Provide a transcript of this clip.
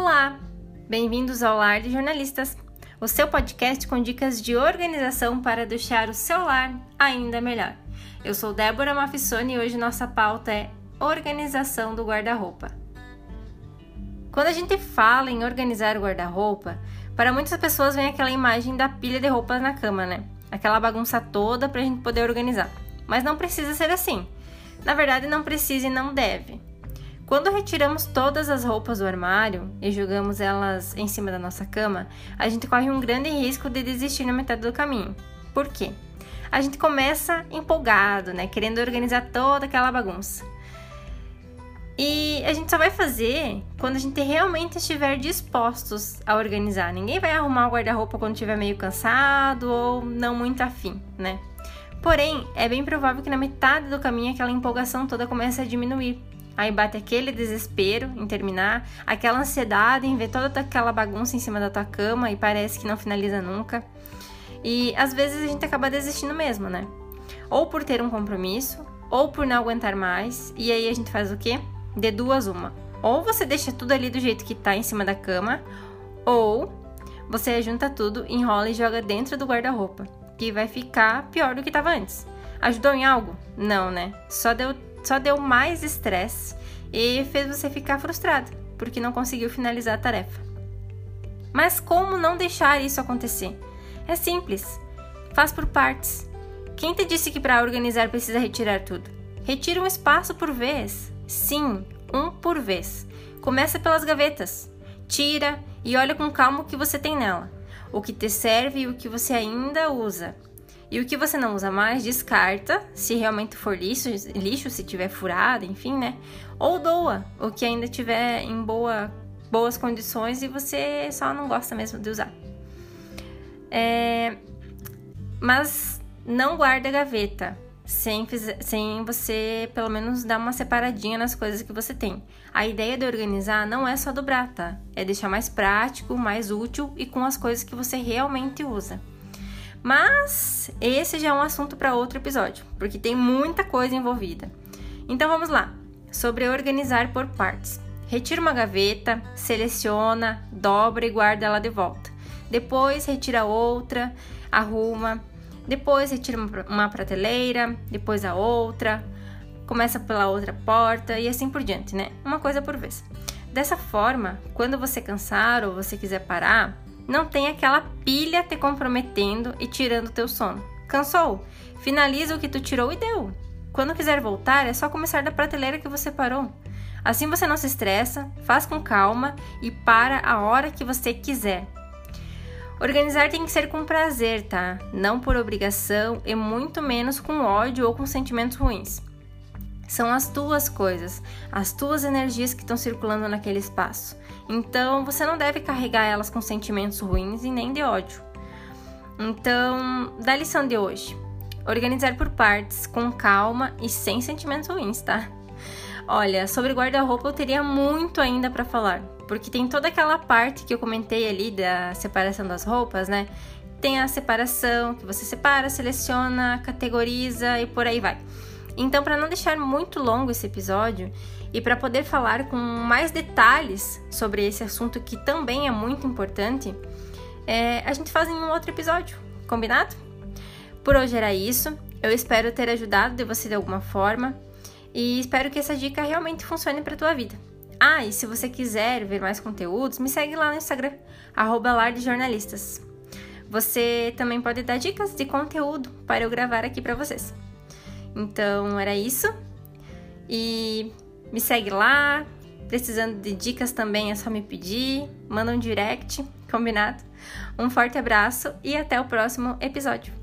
Olá, bem-vindos ao Lar de Jornalistas, o seu podcast com dicas de organização para deixar o seu lar ainda melhor. Eu sou Débora Mafissoni e hoje nossa pauta é organização do guarda-roupa. Quando a gente fala em organizar o guarda-roupa, para muitas pessoas vem aquela imagem da pilha de roupas na cama, né? Aquela bagunça toda para a gente poder organizar. Mas não precisa ser assim. Na verdade, não precisa e não deve. Quando retiramos todas as roupas do armário e jogamos elas em cima da nossa cama, a gente corre um grande risco de desistir na metade do caminho. Por quê? A gente começa empolgado, né, querendo organizar toda aquela bagunça. E a gente só vai fazer quando a gente realmente estiver dispostos a organizar. Ninguém vai arrumar o guarda-roupa quando estiver meio cansado ou não muito afim, né? Porém, é bem provável que na metade do caminho aquela empolgação toda comece a diminuir. Aí bate aquele desespero em terminar, aquela ansiedade em ver toda aquela bagunça em cima da tua cama e parece que não finaliza nunca. E às vezes a gente acaba desistindo mesmo, né? Ou por ter um compromisso, ou por não aguentar mais, e aí a gente faz o quê? De duas uma. Ou você deixa tudo ali do jeito que tá em cima da cama, ou você junta tudo, enrola e joga dentro do guarda-roupa, que vai ficar pior do que estava antes. Ajudou em algo? Não, né? Só deu só deu mais estresse e fez você ficar frustrado porque não conseguiu finalizar a tarefa. Mas como não deixar isso acontecer? É simples. Faz por partes. Quem te disse que para organizar precisa retirar tudo? Retira um espaço por vez. Sim, um por vez. Começa pelas gavetas. Tira e olha com calma o que você tem nela, o que te serve e o que você ainda usa. E o que você não usa mais, descarta, se realmente for lixo, lixo se tiver furado, enfim, né? Ou doa o que ainda tiver em boa, boas condições e você só não gosta mesmo de usar. É, mas não guarda a gaveta sem, sem você pelo menos dar uma separadinha nas coisas que você tem. A ideia de organizar não é só dobrar, tá? É deixar mais prático, mais útil e com as coisas que você realmente usa. Mas esse já é um assunto para outro episódio, porque tem muita coisa envolvida. Então vamos lá, sobre organizar por partes. Retira uma gaveta, seleciona, dobra e guarda ela de volta. Depois retira outra, arruma. Depois retira uma prateleira, depois a outra. Começa pela outra porta e assim por diante, né? Uma coisa por vez. Dessa forma, quando você cansar ou você quiser parar, não tem aquela pilha te comprometendo e tirando teu sono. Cansou? Finaliza o que tu tirou e deu. Quando quiser voltar, é só começar da prateleira que você parou. Assim você não se estressa, faz com calma e para a hora que você quiser. Organizar tem que ser com prazer, tá? Não por obrigação e muito menos com ódio ou com sentimentos ruins. São as tuas coisas, as tuas energias que estão circulando naquele espaço. Então, você não deve carregar elas com sentimentos ruins e nem de ódio. Então, da lição de hoje: organizar por partes, com calma e sem sentimentos ruins, tá? Olha, sobre guarda-roupa eu teria muito ainda para falar, porque tem toda aquela parte que eu comentei ali da separação das roupas, né? Tem a separação que você separa, seleciona, categoriza e por aí vai. Então, para não deixar muito longo esse episódio e para poder falar com mais detalhes sobre esse assunto que também é muito importante, é, a gente faz em um outro episódio, combinado? Por hoje era isso. Eu espero ter ajudado de você de alguma forma e espero que essa dica realmente funcione para tua vida. Ah, e se você quiser ver mais conteúdos, me segue lá no Instagram, @lardejornalistas. Você também pode dar dicas de conteúdo para eu gravar aqui para vocês. Então era isso. E me segue lá. Precisando de dicas também é só me pedir. Manda um direct, combinado? Um forte abraço e até o próximo episódio.